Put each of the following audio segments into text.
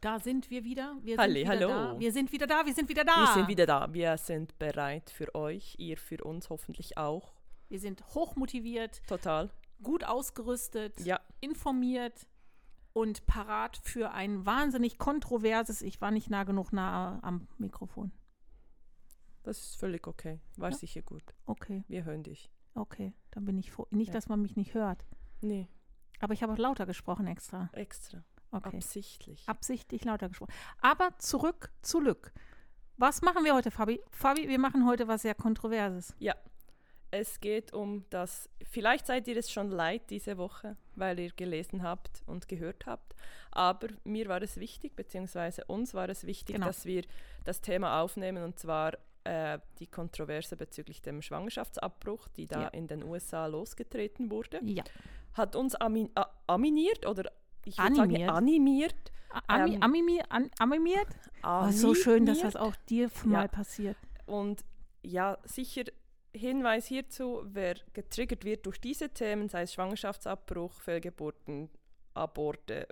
Da sind wir wieder. Wir Halli, sind wieder hallo. Da. Wir sind wieder da, wir sind wieder da. Wir sind wieder da. Wir sind bereit für euch, ihr für uns hoffentlich auch. Wir sind hochmotiviert, Total. gut ausgerüstet, Ja. informiert und parat für ein wahnsinnig kontroverses, ich war nicht nah genug nah am Mikrofon. Das ist völlig okay. War Ja. sicher gut. Okay, Wir hören dich. okay, dann bin ich froh. Nicht, Ja. dass man mich nicht hört. Nee, Aber ich habe auch lauter gesprochen extra. extra. Okay. Absichtlich. Absichtlich lauter gesprochen. Aber zurück zu Lück. Was machen wir heute, Fabi? Fabi, wir machen heute was sehr Kontroverses. Ja, es geht um das, vielleicht seid ihr es schon leid diese Woche, weil ihr gelesen habt und gehört habt, aber mir war es wichtig, beziehungsweise uns war es wichtig, Genau. dass wir das Thema aufnehmen und zwar äh, die Kontroverse bezüglich dem Schwangerschaftsabbruch, die da Ja. in den USA losgetreten wurde, Ja. hat uns aminiert oder ich würde Animiert. sagen animiert. Ami, Ähm, Amimi, an, animiert? Oh, so schön, dass das animiert. auch dir Ja. mal passiert. Und ja, sicher Hinweis hierzu, wer getriggert wird durch diese Themen, sei es Schwangerschaftsabbruch, Fehlgeburten, Aborte,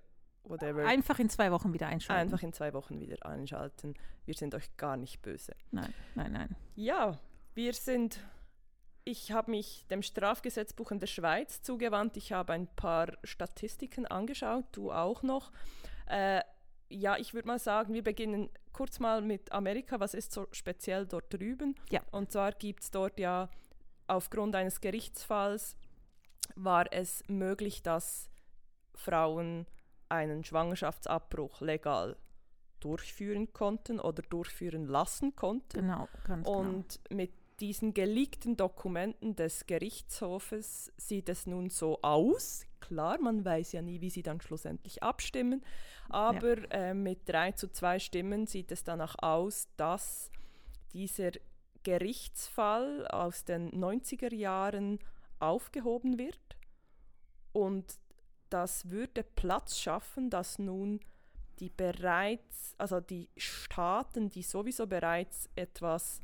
whatever, Einfach in zwei Wochen wieder einschalten. einfach in zwei Wochen wieder einschalten. Wir sind euch gar nicht böse. Nein, nein, nein. Ja, wir sind, ich habe mich dem Strafgesetzbuch in der Schweiz zugewandt. Ich habe ein paar Statistiken angeschaut, du auch noch. Äh, ja, ich würde mal sagen, wir beginnen kurz mal mit Amerika. Was ist so speziell dort drüben? Ja. Und zwar gibt es dort ja aufgrund eines Gerichtsfalls war es möglich, dass Frauen einen Schwangerschaftsabbruch legal durchführen konnten oder durchführen lassen konnten. Genau, ganz genau. Und mit diesen geleakten Dokumenten des Gerichtshofes sieht es nun so aus. Klar, man weiß ja nie, wie sie dann schlussendlich abstimmen, aber äh, mit 3 zu 2 Stimmen sieht es danach aus, dass dieser Gerichtsfall aus den 90er Jahren aufgehoben wird. Und das würde Platz schaffen, dass nun die bereits, also die Staaten, die sowieso bereits etwas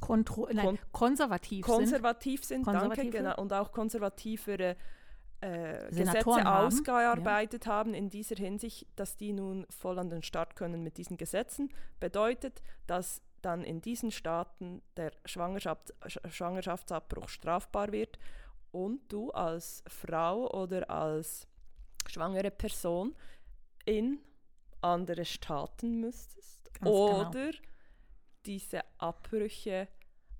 Kontro nein, kon- konservativ sind. konservativ sind, danke, genau, und auch konservativere äh, Senatoren Gesetze haben, ausgearbeitet haben in dieser Hinsicht, dass die nun voll an den Start können mit diesen Gesetzen, bedeutet, dass dann in diesen Staaten der Schwangerschaft, Sch- Schwangerschaftsabbruch strafbar wird. Und du als Frau oder als schwangere Person in andere Staaten müsstest Ganz genau. Diese Abbrüche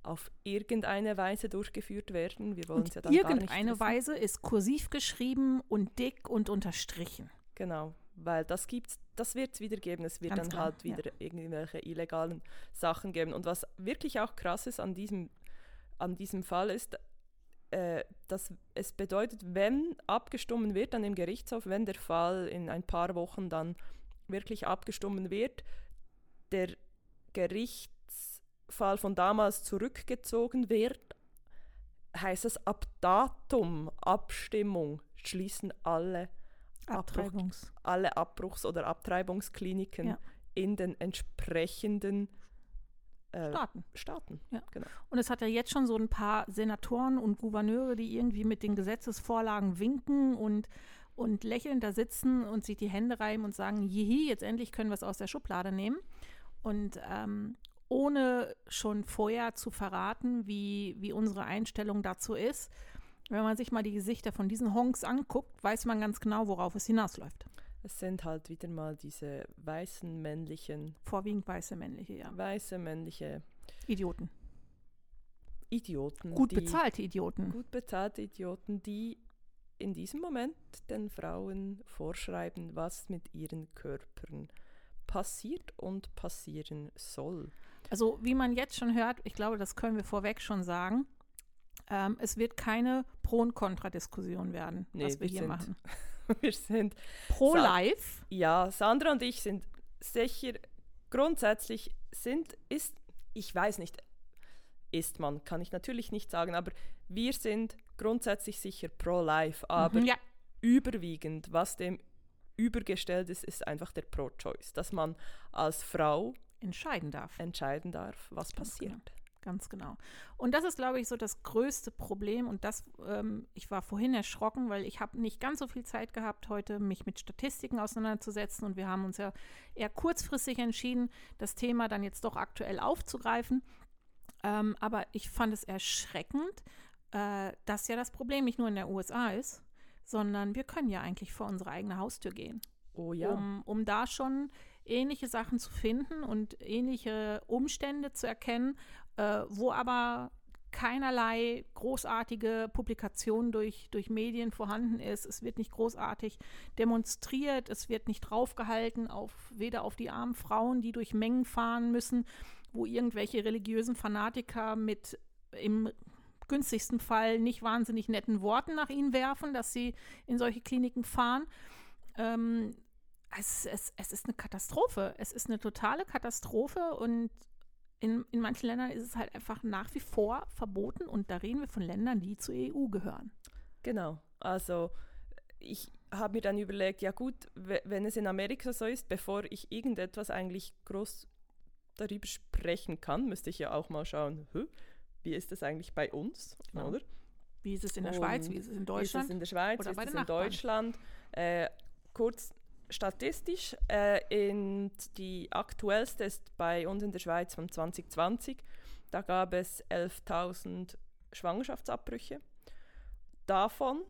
auf irgendeine Weise durchgeführt werden. Wir wollen es ja dann gar nicht irgendeine. Weise ist kursiv geschrieben und dick und unterstrichen. Genau, weil das gibt's, das wird es wieder geben. Es wird Ganz dann klar, halt ja. wieder irgendwelche illegalen Sachen geben. Und was wirklich auch krass ist an diesem, an diesem Fall ist, äh, dass es bedeutet, wenn abgestimmt wird dann im Gerichtshof, wenn der Fall in ein paar Wochen dann wirklich abgestimmt wird, der Gerichtsfall von damals zurückgezogen wird, heißt es ab Datum Abstimmung schließen alle Abbruch- Abtreibungs. alle Abbruchs- oder Abtreibungskliniken Ja. in den entsprechenden äh, Staaten. Staaten. Ja. Genau. Und es hat ja jetzt schon so ein paar Senatoren und Gouverneure, die irgendwie mit den Gesetzesvorlagen winken und, und lächelnd da sitzen und sich die Hände reiben und sagen, jihi, jetzt endlich können wir es aus der Schublade nehmen. Und ähm, ohne schon vorher zu verraten, wie, wie unsere Einstellung dazu ist, wenn man sich mal die Gesichter von diesen Honks anguckt, weiß man ganz genau, worauf es hinausläuft. Es sind halt wieder mal diese weißen männlichen, Vorwiegend weiße männliche, ja. weiße männliche Idioten. Idioten. Gut die, bezahlte Idioten. Gut bezahlte Idioten, die in diesem Moment den Frauen vorschreiben, was mit ihren Körpern passiert und passieren soll. Also wie man jetzt schon hört, ich glaube, das können wir vorweg schon sagen, ähm, es wird keine Pro- und Kontra-Diskussion werden, Nee, was wir wir hier sind machen. Wir sind, Pro-Life, ja, Sandra und ich sind sicher, grundsätzlich sind, ist, ich weiß nicht, ist man, kann ich natürlich nicht sagen, aber wir sind grundsätzlich sicher pro-life, aber Mhm, ja, überwiegend, was dem übergestellt ist, ist einfach der Pro-Choice, dass man als Frau entscheiden darf. entscheiden darf, was Ganz passiert. genau. Ganz genau. Und das ist, glaube ich, so das größte Problem. Und das, ähm, ich war vorhin erschrocken, weil ich habe nicht ganz so viel Zeit gehabt, heute mich mit Statistiken auseinanderzusetzen. Und wir haben uns ja eher kurzfristig entschieden, das Thema dann jetzt doch aktuell aufzugreifen. Ähm, aber ich fand es erschreckend, äh, dass ja das Problem nicht nur in der USA ist, sondern wir können ja eigentlich vor unsere eigene Haustür gehen Oh ja, um, um da schon ähnliche Sachen zu finden und ähnliche Umstände zu erkennen, äh, wo aber keinerlei großartige Publikation durch, durch Medien vorhanden ist. Es wird nicht großartig demonstriert, es wird nicht draufgehalten, auf, weder auf die armen Frauen, die durch Mengen fahren müssen, wo irgendwelche religiösen Fanatiker mit im günstigsten Fall nicht wahnsinnig netten Worten nach ihnen werfen, dass sie in solche Kliniken fahren. Ähm, es, es, es ist eine Katastrophe. Es ist eine totale Katastrophe und in, in manchen Ländern ist es halt einfach nach wie vor verboten und da reden wir von Ländern, die zur EU gehören. genau. Also ich habe mir dann überlegt, ja gut, we- wenn es in Amerika so ist, bevor ich irgendetwas eigentlich groß darüber sprechen kann, müsste ich ja auch mal schauen, wie ist das eigentlich bei uns, Genau. oder? Wie ist es in der Schweiz, Und wie ist es in Wie ist Deutschland? es in der Schweiz, wie ist es in Nachbarn? Deutschland? Äh, kurz statistisch, äh, in die aktuellste ist bei uns in der Schweiz von 2020. Da gab es 11.000 Schwangerschaftsabbrüche. Davon,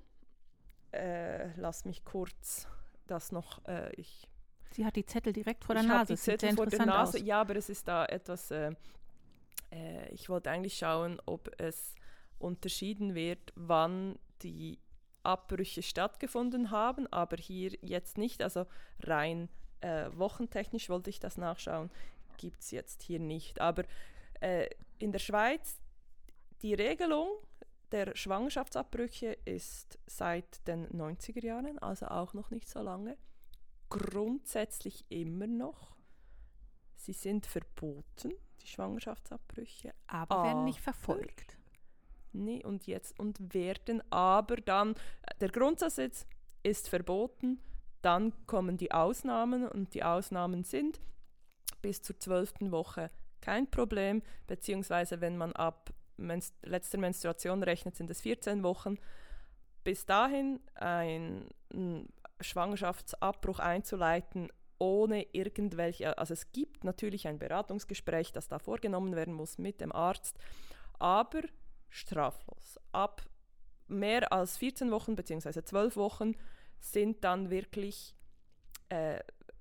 äh, lass mich kurz das noch, äh, ich Sie hat die Zettel direkt vor der ich Nase. die Zettel vor der Nase. aus. Ja, aber es ist da etwas. Äh, äh, ich wollte eigentlich schauen, ob es unterschieden wird, wann die Abbrüche stattgefunden haben, aber hier jetzt nicht. Also rein äh, wochentechnisch wollte ich das nachschauen. Gibt es jetzt hier nicht. Aber äh, in der Schweiz die Regelung der Schwangerschaftsabbrüche ist seit den 90er Jahren, also auch noch nicht so lange grundsätzlich immer noch. Sie sind verboten, die Schwangerschaftsabbrüche. Aber werden nicht Aber- verfolgt. Nee, und jetzt und werden aber dann, der Grundsatz ist, verboten, dann kommen die Ausnahmen und die Ausnahmen sind bis zur zwölften Woche kein Problem, beziehungsweise wenn man ab Menst letzter Menstruation rechnet, sind es 14 Wochen. Bis dahin ein mm, Schwangerschaftsabbruch einzuleiten, ohne irgendwelche, also es gibt natürlich ein Beratungsgespräch, das da vorgenommen werden muss mit dem Arzt, aber straflos. Ab mehr als 14 Wochen bzw. 12 Wochen sind dann wirklich äh,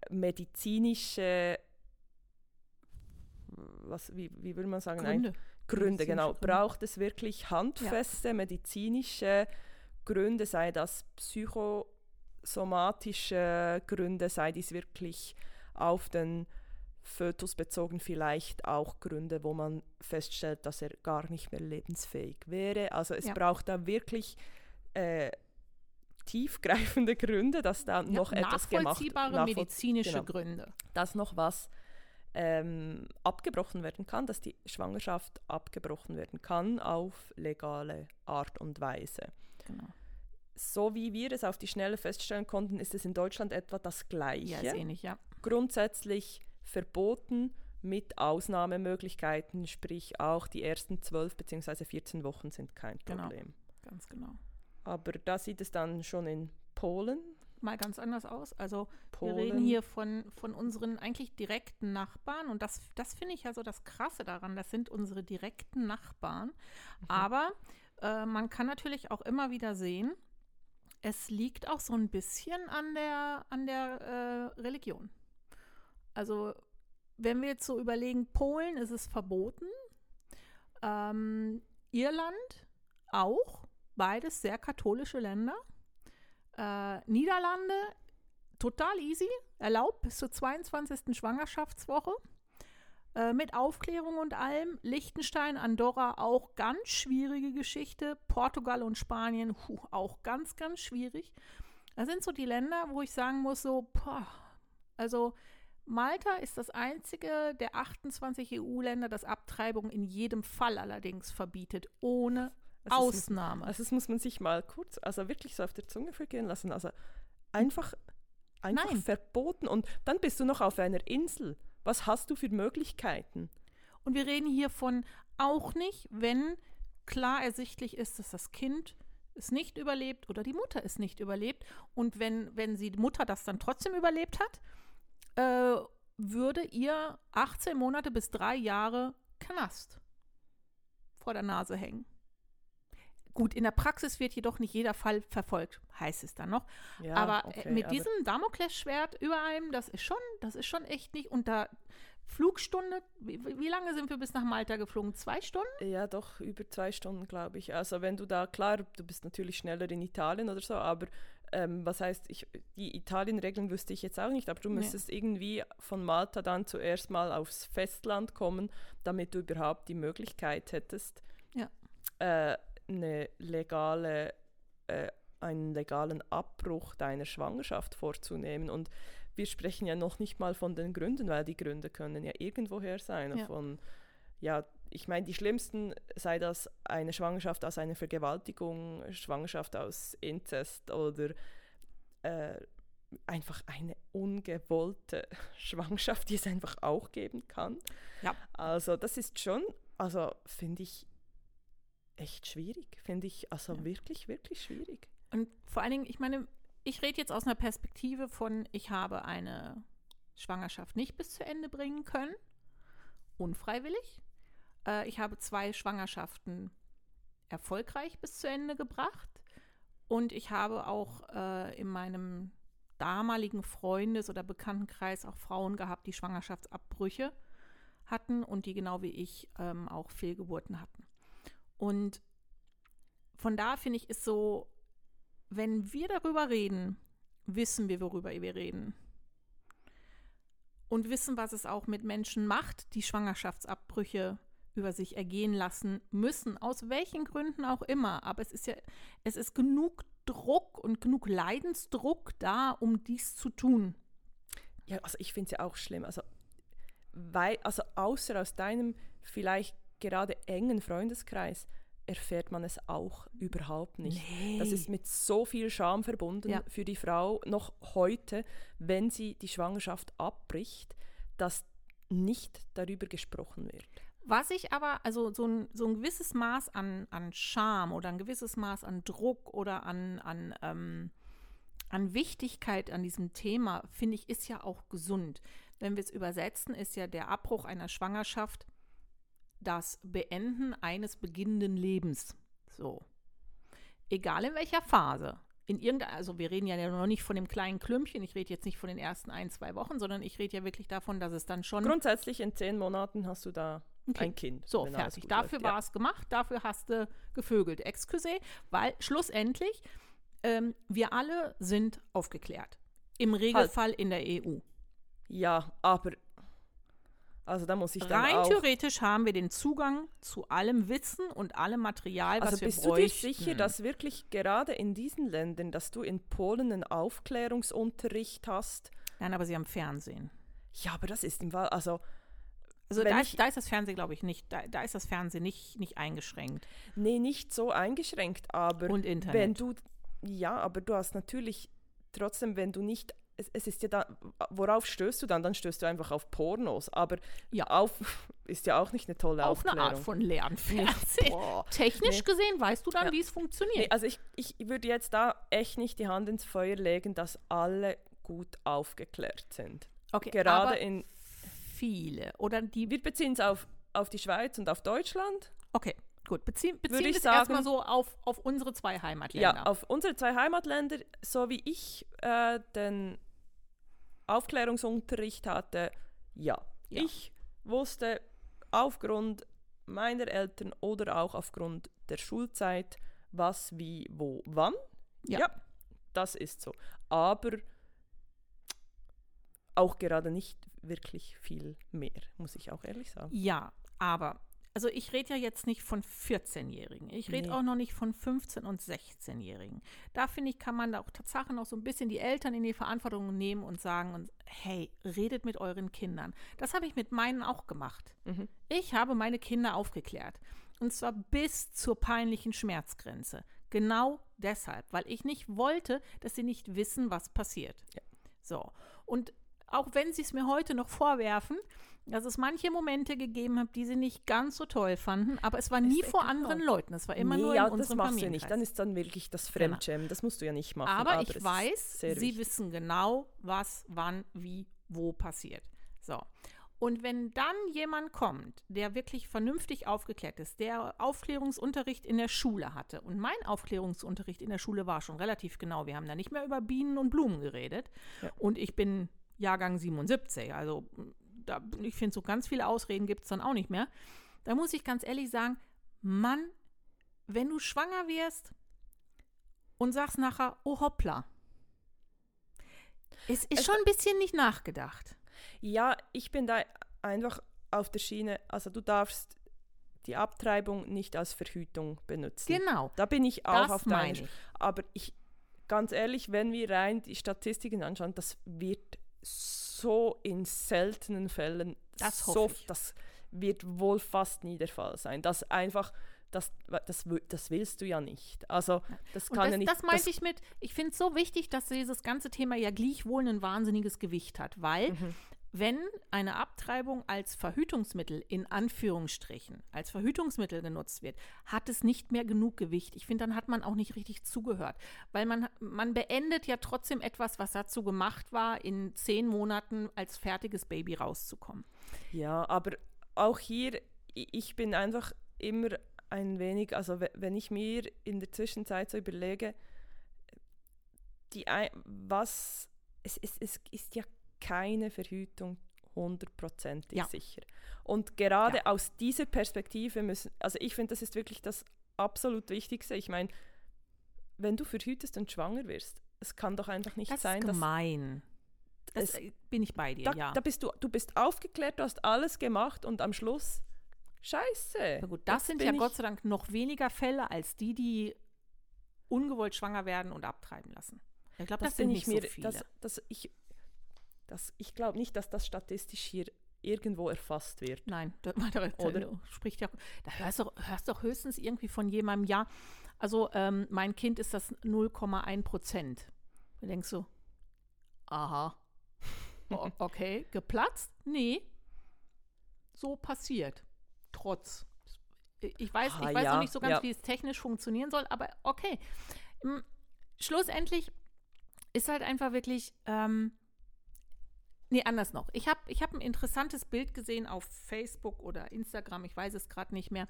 medizinische, was, wie, wie würde man sagen, Gründe. Gründe, Medizinische genau. Gründe. Braucht es wirklich handfeste medizinische Gründe, sei das psychosomatische Gründe, sei dies wirklich auf den Fötus bezogen, vielleicht auch Gründe, wo man feststellt, dass er gar nicht mehr lebensfähig wäre. Also es Ja. braucht da wirklich äh, tiefgreifende Gründe, dass da noch ja, etwas gemacht nachvollziehbare nachvoll- medizinische genau Gründe. dass noch was ähm, abgebrochen werden kann, dass die Schwangerschaft abgebrochen werden kann auf legale Art und Weise. Genau. So wie wir es auf die Schnelle feststellen konnten, ist es in Deutschland etwa das Gleiche. Ja, ist ähnlich, ja. Grundsätzlich verboten mit Ausnahmemöglichkeiten, sprich auch die ersten 12 bzw. 14 Wochen sind kein Genau. Problem. Ganz genau. Aber da sieht es dann schon in Polen. Mal ganz anders aus. Also Polen wir reden hier von, von unseren eigentlich direkten Nachbarn und das, das finde ich ja so das Krasse daran. Das sind unsere direkten Nachbarn. Mhm. Aber äh, man kann natürlich auch immer wieder sehen, es liegt auch so ein bisschen an der, an der äh, Religion. Also wenn wir jetzt so überlegen, Polen ist es verboten, ähm, Irland auch, beides sehr katholische Länder. Äh, Niederlande total easy, erlaubt bis zur 22. Schwangerschaftswoche. äh, mit Aufklärung und allem. Liechtenstein, Andorra auch ganz schwierige Geschichte. Portugal und Spanien puh, auch ganz, ganz schwierig. Das sind so die Länder, wo ich sagen muss, so, boah, also Malta ist das einzige der 28 EU-Länder, das Abtreibung in jedem Fall allerdings verbietet, ohne also Ausnahme. Muss, also das muss man sich mal kurz, also wirklich so auf der Zunge vergehen lassen. Also einfach, einfach Nein. verboten und dann bist du noch auf einer Insel. Was hast du für Möglichkeiten? Und wir reden hier von auch nicht, wenn klar ersichtlich ist, dass das Kind es nicht überlebt oder die Mutter es nicht überlebt. Und wenn, wenn sie die Mutter das dann trotzdem überlebt hat, äh, würde ihr 18 Monate bis drei Jahre Knast vor der Nase hängen. Gut, in der Praxis wird jedoch nicht jeder Fall verfolgt, heißt es dann noch. Ja, aber äh, okay, mit aber diesem Damoklesschwert über einem, das ist schon, das ist schon echt nicht unter Flugstunde. Wie, wie, lange sind wir bis nach Malta geflogen? Zwei Stunden? Ja, doch, über zwei Stunden, glaube ich. Also wenn du da, klar, du bist natürlich schneller in Italien oder so, aber ähm, was heißt, ich, die Italien-Regeln wüsste ich jetzt auch nicht, aber du müsstest nee. irgendwie von Malta dann zuerst mal aufs Festland kommen, damit du überhaupt die Möglichkeit hättest, ja. äh, eine legale, äh, einen legalen Abbruch deiner Schwangerschaft vorzunehmen. Und wir sprechen ja noch nicht mal von den Gründen, weil die Gründe können ja irgendwoher sein. Ja. Von, ja, ich meine, die schlimmsten sei das eine Schwangerschaft aus einer Vergewaltigung, Schwangerschaft aus Inzest oder äh, einfach eine ungewollte Schwangerschaft, die es einfach auch geben kann. Ja. Also das ist schon, also finde ich echt schwierig, finde ich, also ja. wirklich, wirklich schwierig. Und vor allen Dingen, ich meine, ich rede jetzt aus einer Perspektive von, ich habe eine Schwangerschaft nicht bis zu Ende bringen können, unfreiwillig. Äh, ich habe zwei Schwangerschaften erfolgreich bis zu Ende gebracht und ich habe auch äh, in meinem damaligen Freundes- oder Bekanntenkreis auch Frauen gehabt, die Schwangerschaftsabbrüche hatten und die genau wie ich ähm, auch Fehlgeburten hatten. Und von da finde ich, ist so, wenn wir darüber reden, wissen wir, worüber wir reden. Und wissen, was es auch mit Menschen macht, die Schwangerschaftsabbrüche über sich ergehen lassen müssen, aus welchen Gründen auch immer. Aber es ist ja, es ist genug Druck und genug Leidensdruck da, um dies zu tun. Ja, also ich finde es ja auch schlimm. Also, weil, also außer aus deinem vielleicht gerade engen Freundeskreis erfährt man es auch überhaupt nicht. Nee. Das ist mit so viel Scham verbunden ja. für die Frau noch heute, wenn sie die Schwangerschaft abbricht, dass nicht darüber gesprochen wird. Was ich aber, also so ein, so ein gewisses Maß an, an Scham oder ein gewisses Maß an Druck oder an, an, ähm, an Wichtigkeit an diesem Thema, finde ich, ist ja auch gesund. Wenn wir es übersetzen, ist ja der Abbruch einer Schwangerschaft das Beenden eines beginnenden Lebens. So. Egal in welcher Phase. In irgendeiner, also wir reden ja noch nicht von dem kleinen Klümpchen, ich rede jetzt nicht von den ersten ein, zwei Wochen, sondern ich rede ja wirklich davon, dass es dann schon. Grundsätzlich in zehn Monaten hast du da okay. ein Kind. So, fertig. Dafür war es gemacht, dafür hast du gevögelt. Excuse, weil schlussendlich ähm, wir alle sind aufgeklärt. Im Regelfall halt. in der EU. Ja, aber also da muss ich dann Rein auch theoretisch haben wir den Zugang zu allem Wissen und allem Material, was also wir bist bräuchten. du dir sicher, dass wirklich gerade in diesen Ländern, dass du in Polen einen Aufklärungsunterricht hast? Nein, aber sie haben Fernsehen. Ja, aber das ist im Fall, also also da, ich, da, ist das Fernsehen, glaube ich, nicht, da, da, ist das Fernsehen nicht, nicht eingeschränkt. Nee, nicht so eingeschränkt, aber und Internet. wenn du, ja, aber du hast natürlich trotzdem, wenn du nicht es, es, ist ja da, worauf stößt du dann? Dann stößt du einfach auf Pornos. Aber ja. auf ist ja auch nicht eine tolle auf Aufklärung. Auf eine Art von Lernfernsehen. Technisch nee. gesehen weißt du dann, ja. wie es funktioniert. Nee, also ich, ich würde jetzt da echt nicht die Hand ins Feuer legen, dass alle gut aufgeklärt sind. Okay, Gerade in viele oder die. Wir beziehen es auf, auf die Schweiz und auf Deutschland. Okay. Gut, beziehen, beziehen wir es erstmal so auf, auf unsere zwei Heimatländer. Ja, auf unsere zwei Heimatländer, so wie ich äh, den Aufklärungsunterricht hatte, ja. ja. Ich wusste aufgrund meiner Eltern oder auch aufgrund der Schulzeit, was, wie, wo, wann. Ja. ja das ist so. Aber auch gerade nicht wirklich viel mehr, muss ich auch ehrlich sagen. Ja, aber also ich rede ja jetzt nicht von 14-Jährigen. Ich rede Nee. auch noch nicht von 15- und 16-Jährigen. Da finde ich, kann man da auch Tatsache noch so ein bisschen die Eltern in die Verantwortung nehmen und sagen, und, hey, redet mit euren Kindern. Das habe ich mit meinen auch gemacht. Mhm. Ich habe meine Kinder aufgeklärt. Und zwar bis zur peinlichen Schmerzgrenze. Genau deshalb, weil ich nicht wollte, dass sie nicht wissen, was passiert. Ja. So. Und auch wenn sie es mir heute noch vorwerfen, dass es manche Momente gegeben hat, die sie nicht ganz so toll fanden, aber es war nie vor egal. anderen Leuten. Es war immer nee, nur ja, in das unserem machst du ja Familienkreis. nicht. Dann ist dann wirklich das Genau. Fremdschämen. Das musst du ja nicht machen. Aber, es ich weiß, sie wichtig. wissen genau, was, wann, wie, wo passiert. So. Und wenn dann jemand kommt, der wirklich vernünftig aufgeklärt ist, der Aufklärungsunterricht in der Schule hatte, und mein Aufklärungsunterricht in der Schule war schon relativ genau, wir haben da nicht mehr über Bienen und Blumen geredet. Ja. Und ich bin Jahrgang 77, also da, ich finde, so ganz viele Ausreden gibt es dann auch nicht mehr. Da muss ich ganz ehrlich sagen, Mann, wenn du schwanger wirst und sagst nachher, oh hoppla, es ist Es- schon ein bisschen nicht nachgedacht. Ja, ich bin da einfach auf der Schiene. Also du darfst die Abtreibung nicht als Verhütung benutzen. Genau, Da bin ich auch das auf deiner. Aber ich, ganz ehrlich, wenn wir rein die Statistiken anschauen, das wird so in seltenen Fällen, Das so, hoffe ich. das wird wohl fast nie der Fall sein. Das einfach, das, das, das willst du ja nicht. Also das kann das, ja nicht. das meinte ich mit, ich finde es so wichtig, dass dieses ganze Thema ja gleichwohl ein wahnsinniges Gewicht hat, weil Mhm. Wenn eine Abtreibung als Verhütungsmittel in Anführungsstrichen als Verhütungsmittel genutzt wird, hat es nicht mehr genug Gewicht. Ich finde, dann hat man auch nicht richtig zugehört, weil man, man beendet ja trotzdem etwas, was dazu gemacht war, in zehn Monaten als fertiges Baby rauszukommen. Ja, aber auch hier, ich bin einfach immer ein wenig, also we- wenn ich mir in der Zwischenzeit so überlege, die, was, es, es, es ist ja keine Verhütung hundertprozentig Ja. sicher. Und gerade Ja. aus dieser Perspektive müssen, also ich finde, das ist wirklich das absolut Wichtigste. Ich meine, wenn du verhütest und schwanger wirst, es kann doch einfach nicht Das sein, ist dass gemein. Das es- bin ich bei dir, da, ja. da bist du, du bist aufgeklärt, du hast alles gemacht und am Schluss Scheiße. Na gut, das sind ja Gott sei Dank noch weniger Fälle als die, die ungewollt schwanger werden und abtreiben lassen. Ich glaube, das, das sind nicht ich mir, so viele. das, das ich, das, ich glaube nicht, dass das statistisch hier irgendwo erfasst wird. Nein, da, da, Oder? spricht ja, da hörst du hörst doch höchstens irgendwie von jemandem, ja, also ähm, mein Kind ist das 0,1 Prozent. Da denkst du, aha, o- okay, geplatzt? Nee, so passiert. Trotz. Ich weiß, Ah, ich weiß ja, noch nicht so ganz, ja. wie es technisch funktionieren soll, aber okay. Mm, Schlussendlich ist halt einfach wirklich, ähm, nee, anders noch. Ich habe ich hab ein interessantes Bild gesehen auf Facebook oder Instagram, ich weiß es gerade nicht mehr,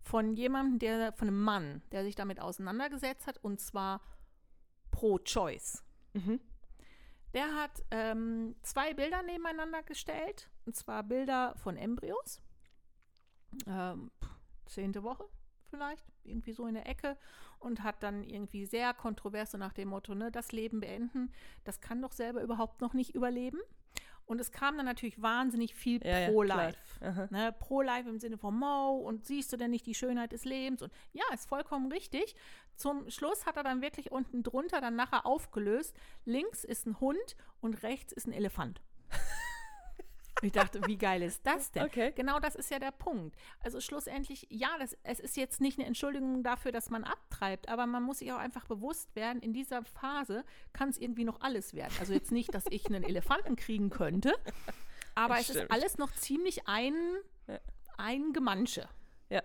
von jemandem, der, von einem Mann, der sich damit auseinandergesetzt hat, und zwar pro-choice. Mhm. Der hat ähm, zwei Bilder nebeneinander gestellt, und zwar Bilder von Embryos. Ähm, zehnte Woche vielleicht, irgendwie so in der Ecke, und hat dann irgendwie sehr kontrovers so nach dem Motto, ne, das Leben beenden, das kann doch selber überhaupt noch nicht überleben. Und es kam dann natürlich wahnsinnig viel Ja, ja, pro-life. Aha. Ne, Pro-Life im Sinne von Mo und siehst du denn nicht die Schönheit des Lebens? Und ja, ist vollkommen richtig. Zum Schluss hat er dann wirklich unten drunter dann nachher aufgelöst. Links ist ein Hund und rechts ist ein Elefant. Ich dachte, wie geil ist das denn? Okay. Genau das ist ja der Punkt. Also schlussendlich, ja, das, es ist jetzt nicht eine Entschuldigung dafür, dass man abtreibt, aber man muss sich auch einfach bewusst werden, in dieser Phase kann es irgendwie noch alles werden. Also jetzt nicht, dass ich einen Elefanten kriegen könnte, aber Das es ist alles noch ziemlich ein, Ja. ein Gemansche. Ja.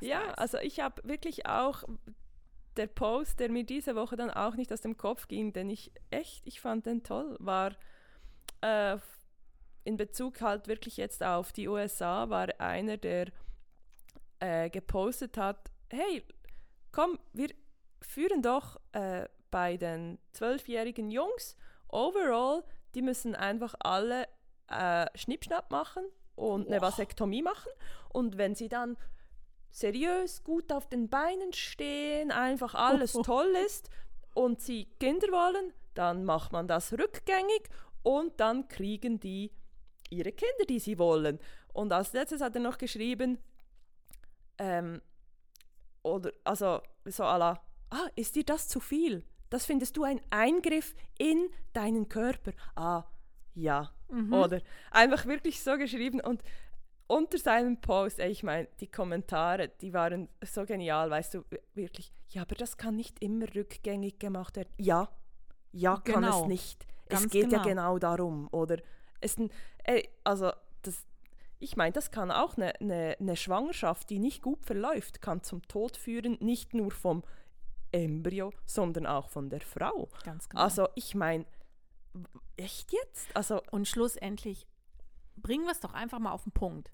Ja, also ich habe wirklich auch der Post, der mir diese Woche dann auch nicht aus dem Kopf ging, den ich echt, ich fand den toll, war äh, in Bezug halt wirklich jetzt auf die USA, war einer, der äh, gepostet hat, hey, komm, wir führen doch äh, bei den zwölfjährigen Jungs overall, die müssen einfach alle äh, Schnippschnapp machen und eine. Vasektomie machen und wenn sie dann seriös gut auf den Beinen stehen, einfach alles toll ist und sie Kinder wollen, dann macht man das rückgängig und dann kriegen die ihre Kinder, die sie wollen. Und als letztes hat er noch geschrieben, ähm, oder also so à la, ah, ist dir das zu viel? Das findest du ein Eingriff in deinen Körper? Ah, ja. Mhm. Oder einfach wirklich so geschrieben und unter seinem Post, ey, ich meine, die Kommentare, die waren so genial, weißt du, wirklich, ja, aber das kann nicht immer rückgängig gemacht werden. Ja, ja, kann genau. es nicht. Ganz es geht genau. ja genau darum, oder? Es, ey, also, das, ich meine, das kann auch eine, eine, eine Schwangerschaft, die nicht gut verläuft, kann zum Tod führen, nicht nur vom Embryo, sondern auch von der Frau. Ganz genau. Also, ich meine, echt jetzt? Also, und schlussendlich bringen wir es doch einfach mal auf den Punkt.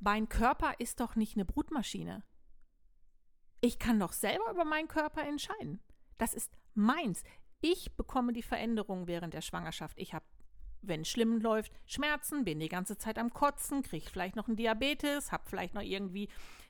Mein Körper ist doch nicht eine Brutmaschine. Ich kann doch selber über meinen Körper entscheiden. Das ist meins. Ich bekomme die Veränderung während der Schwangerschaft. Ich habe, wenn es schlimm läuft, Schmerzen, bin die ganze Zeit am Kotzen, kriege vielleicht noch einen Diabetes, habe vielleicht noch irgendwie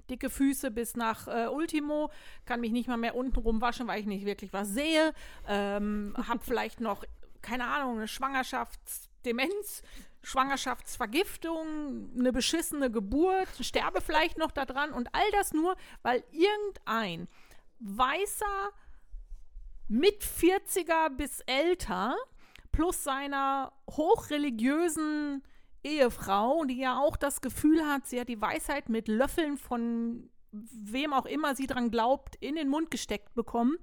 dicke Füße bis nach äh, Ultimo, kann mich nicht mal mehr unten rumwaschen, weil ich nicht wirklich was sehe, ähm, habe vielleicht noch, keine Ahnung, eine Schwangerschaftsdemenz, Schwangerschaftsvergiftung, eine beschissene Geburt, sterbe vielleicht noch daran und all das nur, weil irgendein weißer mit 40er bis älter plus seiner hochreligiösen Ehefrau, die ja auch das Gefühl hat, sie hat die Weisheit mit Löffeln von wem auch immer sie dran glaubt, in den Mund gesteckt bekommen,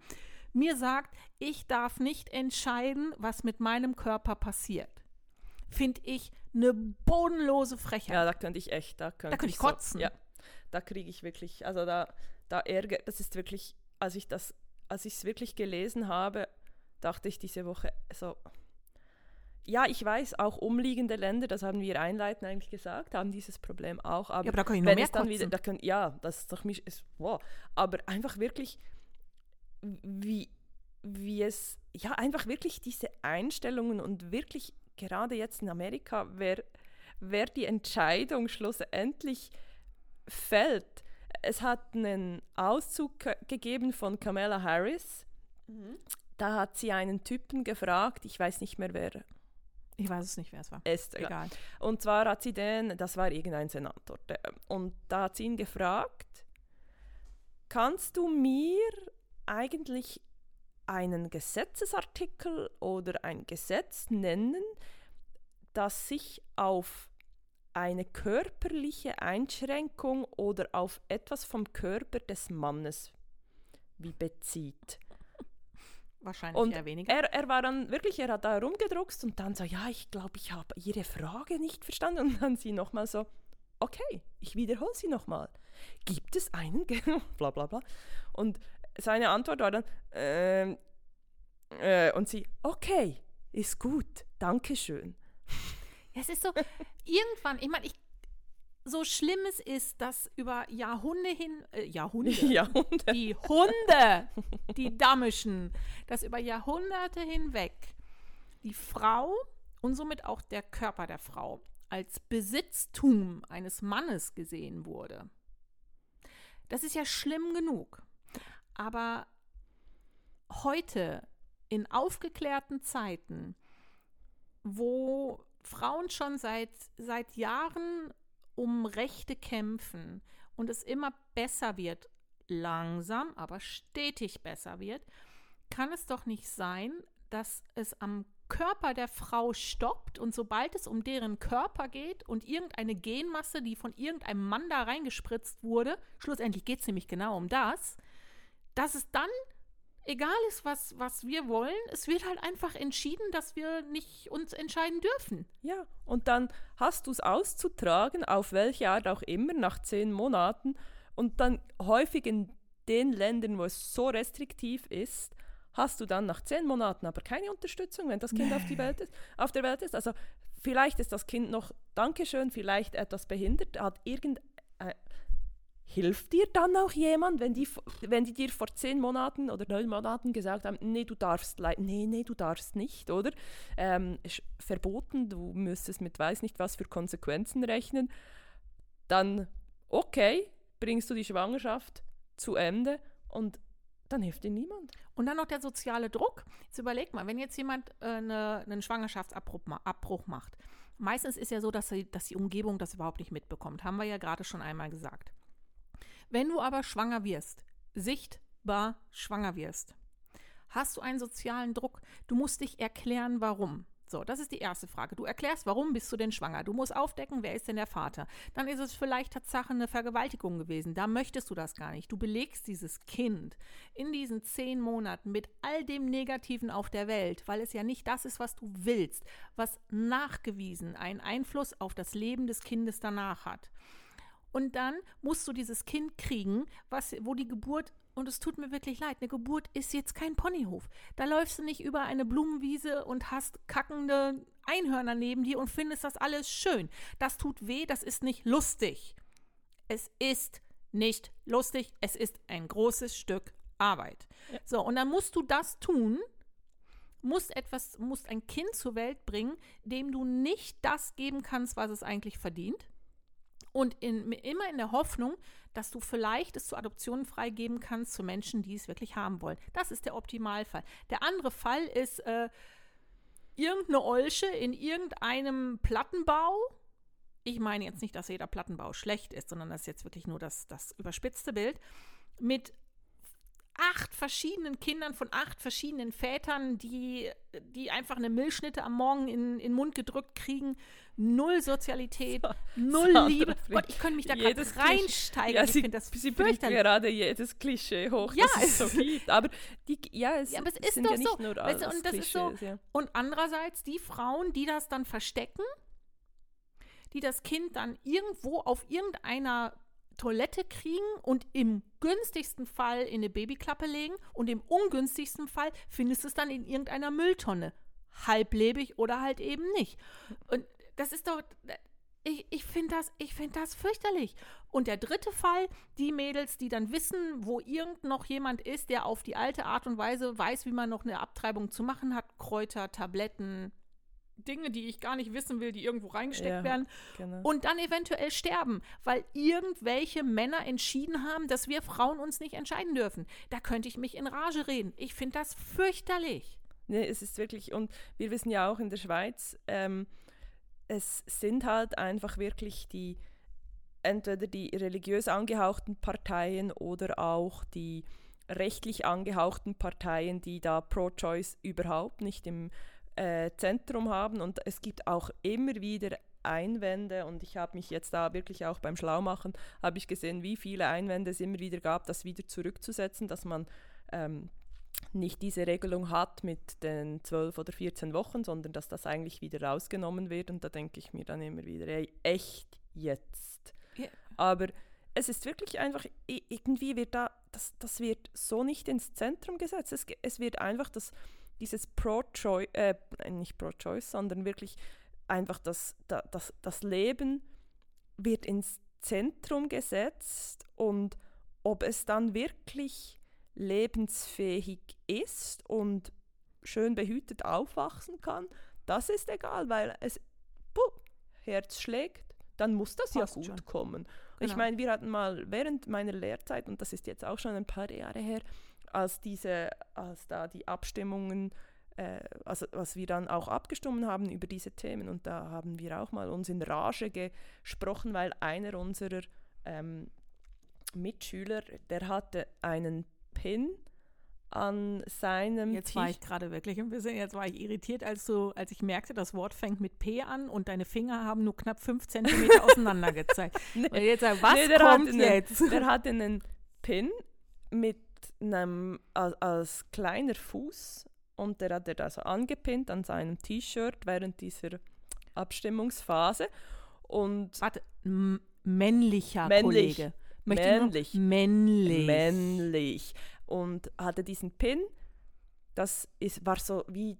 mir sagt, ich darf nicht entscheiden, was mit meinem Körper passiert. Finde ich eine bodenlose Frechheit. Ja, da könnte ich echt, da könnte, da könnte ich, ich kotzen. So, ja, da kriege ich wirklich, also da, da ärgert, das ist wirklich, als ich das als ich es wirklich gelesen habe, dachte ich diese Woche so, ja, ich weiß, auch umliegende Länder, das haben wir einleitend eigentlich gesagt, haben dieses Problem auch. Aber, ja, aber da kann ich noch mehr dann wieder, da können, Ja, das ist doch mich, ist, wow. Aber einfach wirklich, wie, wie es, ja, einfach wirklich diese Einstellungen und wirklich gerade jetzt in Amerika, wer, wer die Entscheidung schlussendlich fällt, es hat einen Auszug gegeben von Kamala Harris. Mhm. Da hat sie einen Typen gefragt, ich weiß nicht mehr wer. Ich weiß es nicht, wer es war. Ist egal. Und zwar hat sie den, das war irgendein Senator, der, und da hat sie ihn gefragt, kannst du mir eigentlich einen Gesetzesartikel oder ein Gesetz nennen, das sich auf eine körperliche Einschränkung oder auf etwas vom Körper des Mannes wie bezieht. Wahrscheinlich und eher weniger. Er, er war dann wirklich, er hat da rumgedruckst und dann so, ja, ich glaube, ich habe Ihre Frage nicht verstanden. Und dann sie nochmal so, okay, ich wiederhole sie nochmal. Gibt es einen, bla bla bla. Und seine Antwort war dann, äh, äh, und sie, okay, ist gut, danke schön. Es ist so, irgendwann, ich meine, ich, so schlimm es ist, dass über Jahrhunderte hin, äh, Jahrhunderte, Jahrhunderte, die Hunde, die Damischen, dass über Jahrhunderte hinweg die Frau und somit auch der Körper der Frau als Besitztum eines Mannes gesehen wurde. Das ist ja schlimm genug. Aber heute in aufgeklärten Zeiten, wo Frauen schon seit, seit Jahren um Rechte kämpfen und es immer besser wird, langsam, aber stetig besser wird, kann es doch nicht sein, dass es am Körper der Frau stoppt und sobald es um deren Körper geht und irgendeine Genmasse, die von irgendeinem Mann da reingespritzt wurde, schlussendlich geht es nämlich genau um das, dass es dann egal ist, was, was wir wollen, es wird halt einfach entschieden, dass wir nicht uns entscheiden dürfen. Ja, und dann hast du es auszutragen, auf welche Art auch immer, nach zehn Monaten. Und dann häufig in den Ländern, wo es so restriktiv ist, hast du dann nach zehn Monaten aber keine Unterstützung, wenn das Kind nee. auf, die Welt ist, auf der Welt ist. Also vielleicht ist das Kind noch, Dankeschön, vielleicht etwas behindert, hat irgendein hilft dir dann auch jemand, wenn die, wenn die dir vor zehn Monaten oder neun Monaten gesagt haben, nee, du darfst, nee, nee, du darfst nicht, oder? Ähm, verboten, du müsstest mit weiß nicht was für Konsequenzen rechnen. Dann, okay, bringst du die Schwangerschaft zu Ende und dann hilft dir niemand. Und dann noch der soziale Druck. Jetzt überleg mal, wenn jetzt jemand äh, eine, einen Schwangerschaftsabbruch ma Abbruch macht. Meistens ist ja so, dass, sie, dass die Umgebung das überhaupt nicht mitbekommt. Haben wir ja gerade schon einmal gesagt. Wenn du aber schwanger wirst, sichtbar schwanger wirst, hast du einen sozialen Druck. Du musst dich erklären, warum. So, das ist die erste Frage. Du erklärst, warum bist du denn schwanger? Du musst aufdecken, wer ist denn der Vater? Dann ist es vielleicht Tatsache eine Vergewaltigung gewesen. Da möchtest du das gar nicht. Du belegst dieses Kind in diesen zehn Monaten mit all dem Negativen auf der Welt, weil es ja nicht das ist, was du willst, was nachgewiesen einen Einfluss auf das Leben des Kindes danach hat. Und dann musst du dieses Kind kriegen, was, wo die Geburt und es tut mir wirklich leid, eine Geburt ist jetzt kein Ponyhof. Da läufst du nicht über eine Blumenwiese und hast kackende Einhörner neben dir und findest das alles schön. Das tut weh, das ist nicht lustig. Es ist nicht lustig, es ist ein großes Stück Arbeit. Ja. So, und dann musst du das tun, musst etwas, musst ein Kind zur Welt bringen, dem du nicht das geben kannst, was es eigentlich verdient. Und in, immer in der Hoffnung, dass du vielleicht es zur Adoption freigeben kannst zu Menschen, die es wirklich haben wollen. Das ist der Optimalfall. Der andere Fall ist äh, irgendeine Olsche in irgendeinem Plattenbau. Ich meine jetzt nicht, dass jeder Plattenbau schlecht ist, sondern das ist jetzt wirklich nur das, das überspitzte Bild. Mit acht verschiedenen Kindern von acht verschiedenen Vätern, die, die einfach eine Milchschnitte am Morgen in, in den Mund gedrückt kriegen. Null Sozialität, so, null so Liebe. Gott, ich könnte mich da gerade reinsteigen. Ja, ich finde das Sie bringt gerade jedes Klischee hoch, ja, das es so gibt. Aber, die, ja, es, ja, aber es ist sind doch ja nicht so. nur weißt du, und, das ist so. Ja. und andererseits die Frauen, die das dann verstecken, die das Kind dann irgendwo auf irgendeiner Toilette kriegen und im günstigsten Fall in eine Babyklappe legen und im ungünstigsten Fall findest du es dann in irgendeiner Mülltonne. Halblebig oder halt eben nicht. Und das ist doch. Ich, ich finde das, find das fürchterlich. Und der dritte Fall, die Mädels, die dann wissen, wo irgend noch jemand ist, der auf die alte Art und Weise weiß, wie man noch eine Abtreibung zu machen hat, Kräuter, Tabletten, Dinge, die ich gar nicht wissen will, die irgendwo reingesteckt ja, werden genau. und dann eventuell sterben, weil irgendwelche Männer entschieden haben, dass wir Frauen uns nicht entscheiden dürfen. Da könnte ich mich in Rage reden. Ich finde das fürchterlich. Nee, es ist wirklich, und wir wissen ja auch in der Schweiz, ähm, es sind halt einfach wirklich die, entweder die religiös angehauchten Parteien oder auch die rechtlich angehauchten Parteien, die da Pro-Choice überhaupt nicht im äh, Zentrum haben. Und es gibt auch immer wieder Einwände. Und ich habe mich jetzt da wirklich auch beim Schlaumachen, habe ich gesehen, wie viele Einwände es immer wieder gab, das wieder zurückzusetzen, dass man ähm, nicht diese Regelung hat mit den 12 oder 14 Wochen, sondern dass das eigentlich wieder rausgenommen wird und da denke ich mir dann immer wieder, ey, echt jetzt. Yeah. Aber es ist wirklich einfach, irgendwie wird da, das, das wird so nicht ins Zentrum gesetzt. Es, es wird einfach das dieses Pro-Choice, äh, nicht Pro-Choice, sondern wirklich einfach das, das, das Leben wird ins Zentrum gesetzt und ob es dann wirklich lebensfähig ist und schön behütet aufwachsen kann, das ist egal, weil es puh, Herz schlägt, dann muss das Passt ja gut schon. kommen. Genau. Ich meine, wir hatten mal während meiner Lehrzeit, und das ist jetzt auch schon ein paar Jahre her, als diese, als da die Abstimmungen, äh, also was wir dann auch abgestimmt haben über diese Themen und da haben wir auch mal uns in Rage gesprochen, weil einer unserer ähm, Mitschüler, der hatte einen Pin an seinem Jetzt war ich gerade wirklich ein bisschen, jetzt war ich irritiert, als du, als ich merkte, das Wort fängt mit P an und deine Finger haben nur knapp fünf Zentimeter auseinander gezeigt. nee, jetzt, was nee, kommt jetzt? Einen, der hatte einen Pin mit einem, als, als kleiner Fuß und der hat er also angepinnt an seinem T-Shirt während dieser Abstimmungsphase. Und Warte, männlicher männlich, Kollege. Männlich. Männlich. Männlich. Und hatte diesen Pin. Das ist, war so wie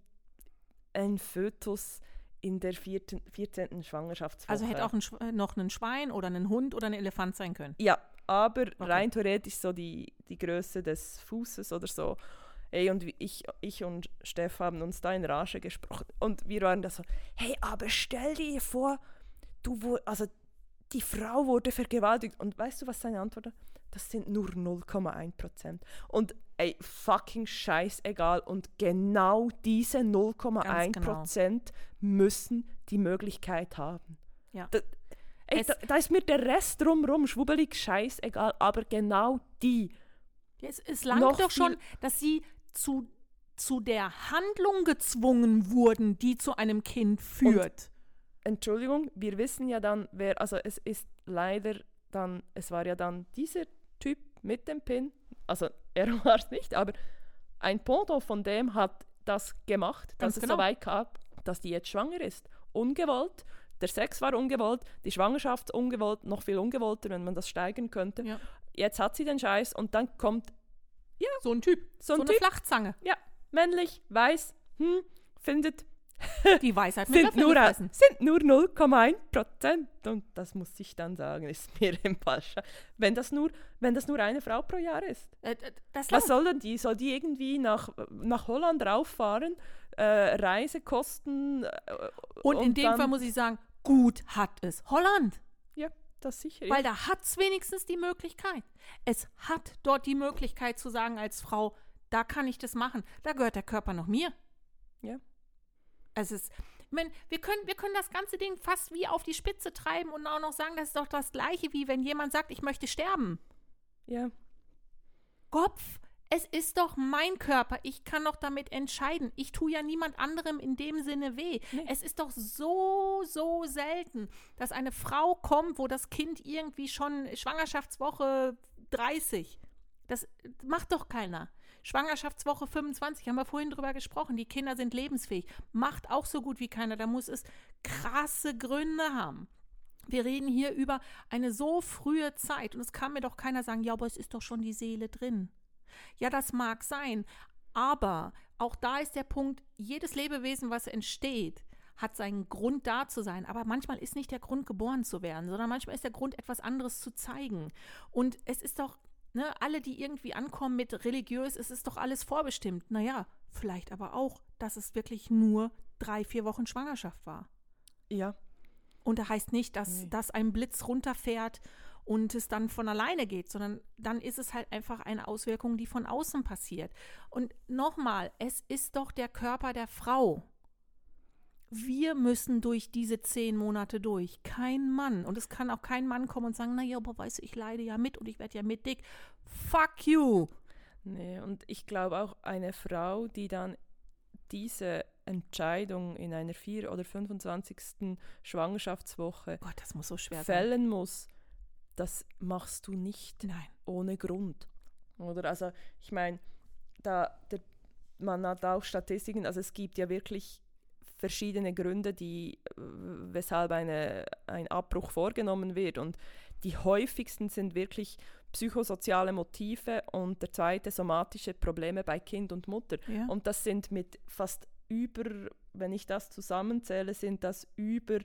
ein Fötus in der vierten, 14. Schwangerschaftswoche. Also hätte auch ein, noch ein Schwein oder ein Hund oder ein Elefant sein können. Ja, aber okay. rein theoretisch so die, die Größe des Fußes oder so. Ey, und ich, ich und Steff haben uns da in Rage gesprochen. Und wir waren da so, hey, aber stell dir vor, du, also die Frau wurde vergewaltigt. Und weißt du, was seine Antwort war? das sind nur 0,1 Prozent. Und ey, fucking scheißegal. Und genau diese 0,1 genau. Prozent müssen die Möglichkeit haben. Ja. Da, ey, da, da ist mir der Rest drumrum schwubbelig scheißegal, aber genau die. Es, es langt doch schon, dass sie zu, zu der Handlung gezwungen wurden, die zu einem Kind führt. Entschuldigung, wir wissen ja dann, wer, also es ist leider dann, es war ja dann dieser Typ mit dem Pin, also er war es nicht, aber ein Pendant von dem hat das gemacht, dass Ganz es genau. so weit kam, dass die jetzt schwanger ist. Ungewollt, der Sex war ungewollt, die Schwangerschaft ungewollt, noch viel ungewollter, wenn man das steigern könnte. Ja. Jetzt hat sie den Scheiß und dann kommt so ein Typ, so so, ein eine Typ, Flachzange. ja, männlich, weiß, hm, findet Die Weisheit mit sind Löffeln nur, gefressen. sind nur 0,1 Prozent. Und das muss ich dann sagen, ist mir im Fall scha- wenn das nur Wenn das nur eine Frau pro Jahr ist. Äh, Was soll denn die? Soll die irgendwie nach, nach Holland rauffahren? Äh, Reisekosten? Äh, Und in dem Fall muss ich sagen, gut hat es Holland. Ja, das sicher. Weil da hat es wenigstens die Möglichkeit. Es hat dort die Möglichkeit zu sagen als Frau, da kann ich das machen. Da gehört der Körper noch mir. Ja. Es ist, ich meine, wir können, wir können das ganze Ding fast wie auf die Spitze treiben und auch noch sagen, das ist doch das Gleiche, wie wenn jemand sagt, ich möchte sterben. ja. Kopf, es ist doch mein Körper. Ich kann doch damit entscheiden. Ich tue ja niemand anderem in dem Sinne weh. Nee. Es ist doch so, so selten, dass eine Frau kommt, wo das Kind irgendwie schon Schwangerschaftswoche 30. Das macht doch keiner. Schwangerschaftswoche 25, haben wir vorhin drüber gesprochen. Die Kinder sind lebensfähig. Macht auch so gut wie keiner. Da muss es krasse Gründe haben. Wir reden hier über eine so frühe Zeit und es kann mir doch keiner sagen, ja, aber es ist doch schon die Seele drin. Ja, das mag sein, aber auch da ist der Punkt, jedes Lebewesen, was entsteht, hat seinen Grund da zu sein. Aber manchmal ist nicht der Grund, geboren zu werden, sondern manchmal ist der Grund, etwas anderes zu zeigen. Und es ist doch, ne, alle, die irgendwie ankommen mit religiös, es ist doch alles vorbestimmt. Naja, vielleicht aber auch, dass es wirklich nur drei, vier Wochen Schwangerschaft war. Ja. Und da heißt nicht, dass, Nee. dass ein Blitz runterfährt und es dann von alleine geht, sondern dann ist es halt einfach eine Auswirkung, die von außen passiert. Und nochmal, es ist doch der Körper der Frau. Wir müssen durch diese zehn Monate durch. Kein Mann. Und es kann auch kein Mann kommen und sagen, naja, aber weißt du, ich leide ja mit und ich werde ja mit dick. Fuck you. Nee, und ich glaube auch eine Frau, die dann diese Entscheidung in einer 4. oder 25. Schwangerschaftswoche Gott, das muss so schwer sein. fällen muss, das machst du nicht Nein. ohne Grund. Oder also, ich meine, da der, man hat auch Statistiken, also es gibt ja wirklich verschiedene Gründe, die, äh, weshalb eine, ein Abbruch vorgenommen wird. Und die häufigsten sind wirklich psychosoziale Motive und der zweite somatische Probleme bei Kind und Mutter. Ja. Und das sind mit fast über, wenn ich das zusammenzähle, sind das über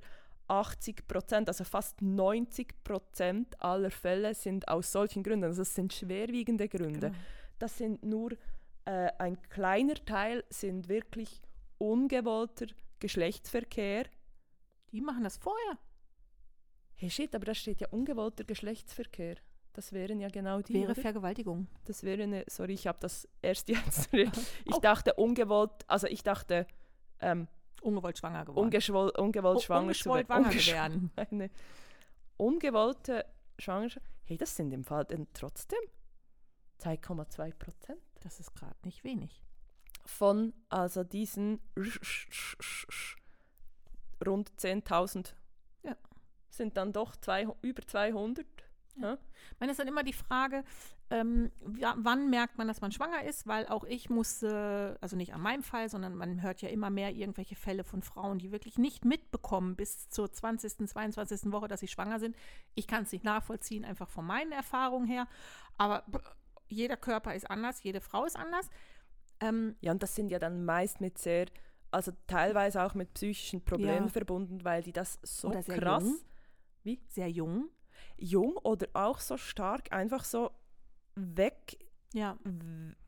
80 Prozent, also fast 90 Prozent aller Fälle sind aus solchen Gründen. Also das sind schwerwiegende Gründe. Genau. Das sind nur äh, ein kleiner Teil, sind wirklich ungewollter Geschlechtsverkehr. Die machen das vorher. Hey shit, aber da steht ja ungewollter Geschlechtsverkehr. Das wären ja genau die. Wäre oder? Vergewaltigung. Das wäre eine, sorry, ich habe das erst jetzt. ich Oh. dachte ungewollt, also ich dachte ähm, Ungewollt schwanger geworden. ungeschwoll, ungewollt U- schwanger zu ungeschwollt werden. schwanger Ungesch- werden. Eine ungewollte Schwangerschaft. Hey, das sind im Fall dann trotzdem 2,2 Prozent Das ist gerade nicht wenig. Von also diesen rund 10.000 Ja. sind dann doch zwei, über 200. Ja. Ich meine, es ist dann immer die Frage, ähm, wann merkt man, dass man schwanger ist, weil auch ich musste, also nicht an meinem Fall, sondern man hört ja immer mehr irgendwelche Fälle von Frauen, die wirklich nicht mitbekommen bis zur 20., 22. Woche, dass sie schwanger sind. Ich kann es nicht nachvollziehen, einfach von meinen Erfahrungen her, aber jeder Körper ist anders, jede Frau ist anders. Ähm, ja, und das sind ja dann meist mit sehr, also teilweise auch mit psychischen Problemen Ja. verbunden, weil die das so Oder sehr krass, jung. sehr jung. jung oder auch so stark einfach so weg, Ja,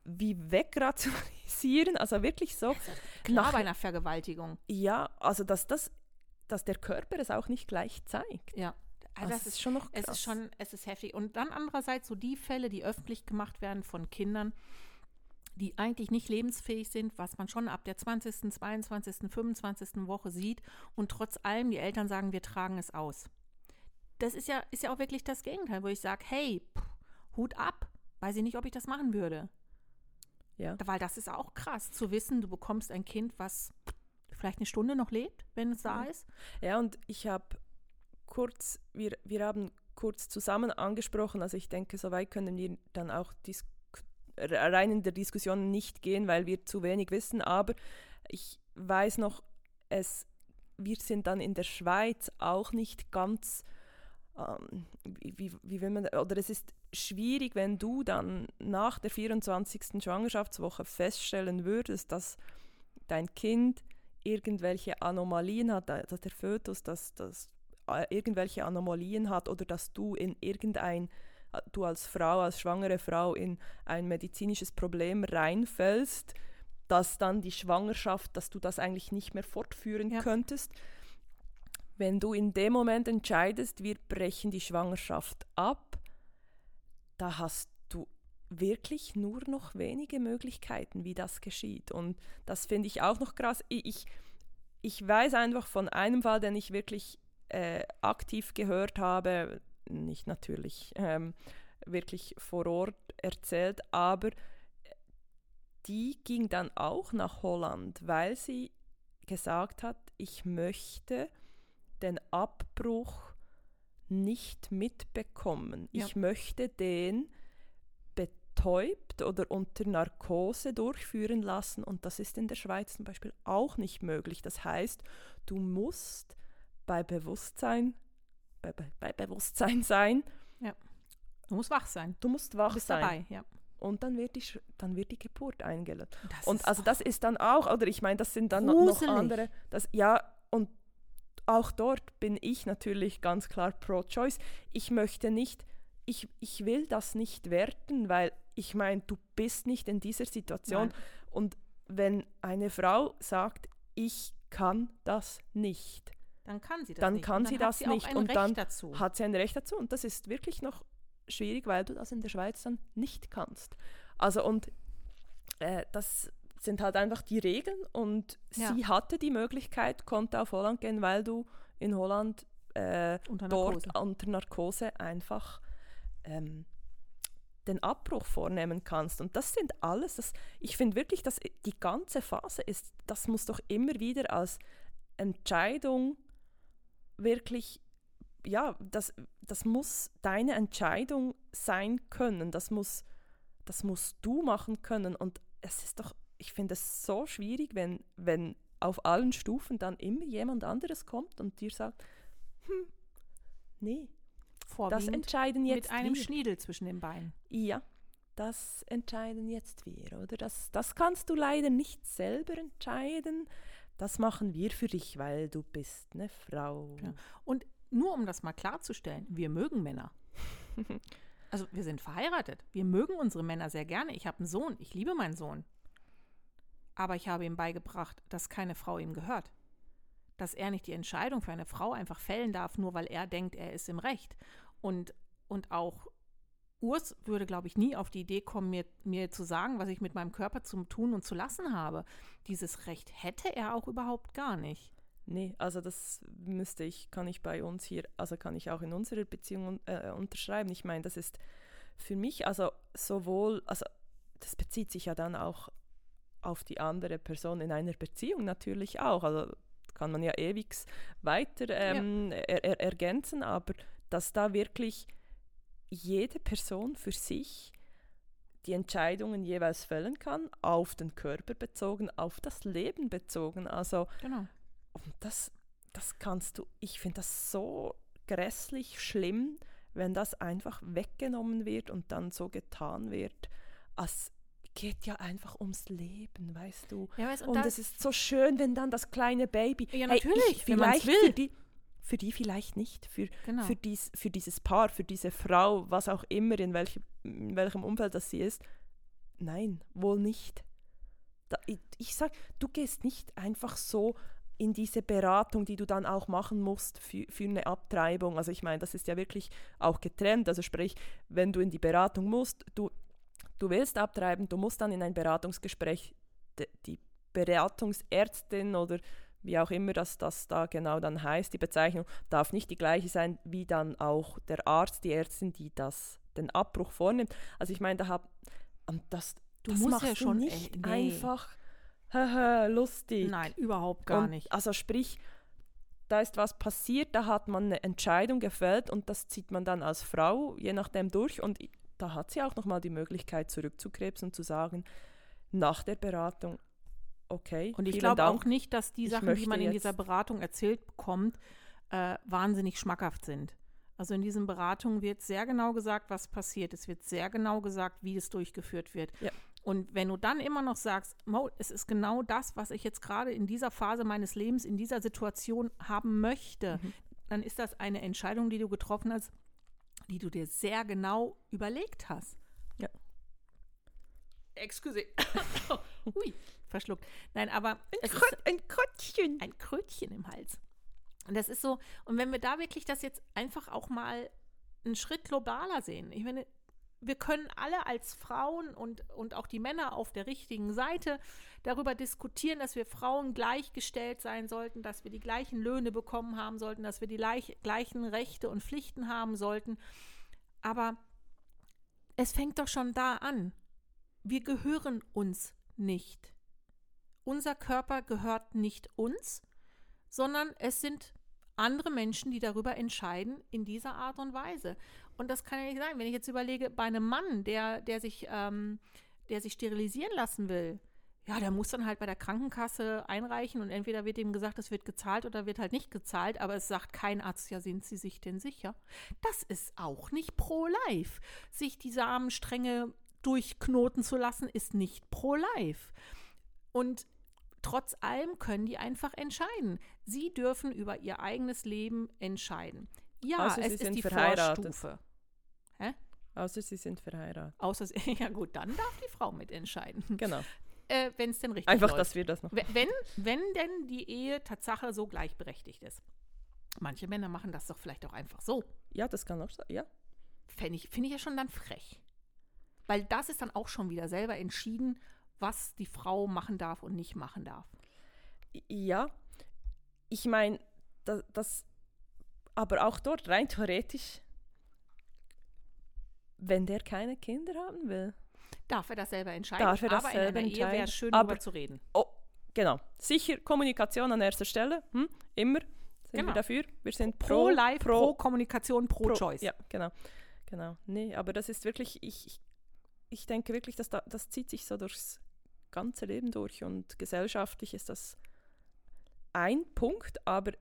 wie wegrationalisieren, also wirklich so, klar Nach- bei einer Vergewaltigung. ja, also dass das, dass der Körper es auch nicht gleich zeigt. Ja, Also das, ist schon noch krass. Es ist schon, es ist heftig. Und dann andererseits so die Fälle, die öffentlich gemacht werden von Kindern, die eigentlich nicht lebensfähig sind, was man schon ab der 20., 22., 25. Woche sieht und trotz allem die Eltern sagen, wir tragen es aus. Das ist ja, ist ja auch wirklich das Gegenteil, wo ich sage, hey, pff, Hut ab, weiß ich nicht, ob ich das machen würde. Ja. Weil das ist auch krass, zu wissen, du bekommst ein Kind, was vielleicht eine Stunde noch lebt, wenn es da ist. Ja, und ich habe kurz, wir, wir haben kurz zusammen angesprochen, also ich denke, so weit können wir dann auch dis rein in der Diskussion nicht gehen, weil wir zu wenig wissen, aber ich weiß noch, es, wir sind dann in der Schweiz auch nicht ganz, ähm, wie, wie will man, oder es ist schwierig, wenn du dann nach der 24. Schwangerschaftswoche feststellen würdest, dass dein Kind irgendwelche Anomalien hat, dass der Fötus, dass, dass äh, irgendwelche Anomalien hat oder dass du in irgendein, du als Frau, als schwangere Frau in ein medizinisches Problem reinfällst, dass dann die Schwangerschaft, dass du das eigentlich nicht mehr fortführen ja. könntest. Wenn du in dem Moment entscheidest, wir brechen die Schwangerschaft ab, da hast du wirklich nur noch wenige Möglichkeiten, wie das geschieht. Und das finde ich auch noch krass. Ich, ich weiß einfach von einem Fall, den ich wirklich äh, aktiv gehört habe, nicht natürlich ähm, wirklich vor Ort erzählt, aber die ging dann auch nach Holland, weil sie gesagt hat, ich möchte den Abbruch nicht mitbekommen. Ja. Ich möchte den betäubt oder unter Narkose durchführen lassen und das ist in der Schweiz zum Beispiel auch nicht möglich. Das heißt, du musst bei Bewusstsein, bei, bei, bei Bewusstsein sein. Ja. Du musst wach sein. Du musst wach du sein. Dabei, ja. Und dann wird die, dann wird die Geburt eingeleitet. Und also das ist dann auch, oder ich meine, das sind dann gruselig. noch andere. Das, ja, und auch dort bin ich natürlich ganz klar pro-choice. Ich möchte nicht, ich, ich will das nicht werten, weil ich meine, du bist nicht in dieser Situation. Nein. Und wenn eine Frau sagt, ich kann das nicht, dann kann sie das dann nicht. Kann dann sie das sie nicht. und dann dazu. hat sie ein Recht dazu. Und das ist wirklich noch schwierig, weil du das in der Schweiz dann nicht kannst. Also und äh, das sind halt einfach die Regeln und ja. sie hatte die Möglichkeit, konnte auf Holland gehen, weil du in Holland äh, unter dort unter Narkose einfach ähm, den Abbruch vornehmen kannst. Und das sind alles, das, ich finde wirklich, dass die ganze Phase ist, das muss doch immer wieder als Entscheidung wirklich, ja, das, das muss deine Entscheidung sein können. Das muss, das musst du machen können. Und es ist doch, ich finde es so schwierig, wenn, wenn auf allen Stufen dann immer jemand anderes kommt und dir sagt, hm, nee, das entscheiden jetzt mit einem wir. Schniedel zwischen den Beinen. Ja, das entscheiden jetzt wir, oder? Das, das kannst du leider nicht selber entscheiden das machen wir für dich, weil du bist eine Frau. Ja. Und nur um das mal klarzustellen, wir mögen Männer. also wir sind verheiratet. Wir mögen unsere Männer sehr gerne. Ich habe einen Sohn, ich liebe meinen Sohn. Aber ich habe ihm beigebracht, dass keine Frau ihm gehört. Dass er nicht die Entscheidung für eine Frau einfach fällen darf, nur weil er denkt, er ist im Recht. Und, und auch Urs würde, glaube ich, nie auf die Idee kommen, mir, mir zu sagen, was ich mit meinem Körper zum Tun und zu lassen habe. Dieses Recht hätte er auch überhaupt gar nicht. Nee, also das müsste ich, kann ich bei uns hier, also kann ich auch in unserer Beziehung äh, unterschreiben. Ich meine, das ist für mich, also sowohl, also das bezieht sich ja dann auch auf die andere Person in einer Beziehung natürlich auch. Also kann man ja ewig weiter ähm, ja. er, er, ergänzen, aber dass da wirklich jede Person für sich die Entscheidungen jeweils fällen kann, auf den Körper bezogen, auf das Leben bezogen. Also genau. und das, das kannst du, ich finde das so grässlich schlimm, wenn das einfach weggenommen wird und dann so getan wird, als geht ja einfach ums Leben, weißt du. Ja, weißt, und, und es ist so schön, wenn dann das kleine Baby. Ja, natürlich, hey, ich, wenn vielleicht will. Für die, für die vielleicht nicht, für, genau. für, dies, für dieses Paar, für diese Frau, was auch immer, in, welch, in welchem Umfeld das sie ist. Nein, wohl nicht. Da, ich, ich sage, du gehst nicht einfach so in diese Beratung, die du dann auch machen musst für, für eine Abtreibung. Also ich meine, das ist ja wirklich auch getrennt. Also sprich, wenn du in die Beratung musst, du, du willst abtreiben, du musst dann in ein Beratungsgespräch, die, die Beratungsärztin oder wie auch immer das, das da genau dann heißt, die Bezeichnung darf nicht die gleiche sein wie dann auch der Arzt, die Ärztin, die das, den Abbruch vornimmt. Also ich meine, da hab, das, Du das machst ja schon nicht nee. einfach lustig. Nein, überhaupt gar Und nicht. Also sprich, da ist was passiert, da hat man eine Entscheidung gefällt und das zieht man dann als Frau je nachdem durch und da hat sie auch nochmal die Möglichkeit zurückzukrebsen und zu sagen, nach der Beratung, okay, Und ich glaube auch nicht, dass die Sachen, die man in dieser Beratung erzählt bekommt, äh, wahnsinnig schmackhaft sind. Also in diesen Beratungen wird sehr genau gesagt, was passiert. Es wird sehr genau gesagt, wie es durchgeführt wird. Ja. Und wenn du dann immer noch sagst, Mo, es ist genau das, was ich jetzt gerade in dieser Phase meines Lebens, in dieser Situation haben möchte, Mhm. dann ist das eine Entscheidung, die du getroffen hast, die du dir sehr genau überlegt hast. Ja. Excuse. Ui, verschluckt. Nein, aber ist, Krö- ein Krötchen. ein Krötchen im Hals. Und das ist so, und wenn wir da wirklich das jetzt einfach auch mal einen Schritt globaler sehen, ich meine, wir können alle als Frauen und, und auch die Männer auf der richtigen Seite darüber diskutieren, dass wir Frauen gleichgestellt sein sollten, dass wir die gleichen Löhne bekommen haben sollten, dass wir die gleich, gleichen Rechte und Pflichten haben sollten. Aber es fängt doch schon da an. Wir gehören uns nicht. Unser Körper gehört nicht uns, sondern es sind andere Menschen, die darüber entscheiden in dieser Art und Weise. Und das kann ja nicht sein. Wenn ich jetzt überlege, bei einem Mann, der, der, sich, ähm, der sich sterilisieren lassen will, ja, der muss dann halt bei der Krankenkasse einreichen und entweder wird ihm gesagt, es wird gezahlt oder wird halt nicht gezahlt, aber es sagt kein Arzt, ja, sind Sie sich denn sicher? Das ist auch nicht pro-life. Sich die Samenstränge durchknoten zu lassen, ist nicht pro-life. Und trotz allem können die einfach entscheiden. Sie dürfen über ihr eigenes Leben entscheiden. Ja, sie es ist die. Vorstufe. Außer sie sind verheiratet. Außer, sie- ja gut, dann darf die Frau mitentscheiden. Genau. Äh, Wenn es denn richtig Einfach, läuft. dass wir das noch. We- Wenn, wenn denn die Ehe Tatsache so gleichberechtigt ist. Manche Männer machen das doch vielleicht auch einfach so. Ja, das kann auch sein. Ja. Finde ich, finde ich ja schon dann frech. Weil das ist dann auch schon wieder selber entschieden, was die Frau machen darf und nicht machen darf. Ja, ich meine, das, das, aber auch dort rein theoretisch, wenn der keine Kinder haben will. Darf er das selber entscheiden? Darf er das aber selber in einer Ehe wäre es schön, Aber- darüber zu reden. Oh, genau. Sicher Kommunikation an erster Stelle. Hm? Immer sind Genau. wir dafür. Wir sind Pro, pro, Life, pro, Kommunikation, pro, Choice. Ja, genau. Genau. Nee, aber das ist wirklich, ich, ich, ich denke wirklich, dass da, das zieht sich so durchs ganze Leben durch und gesellschaftlich ist das ein Punkt, aber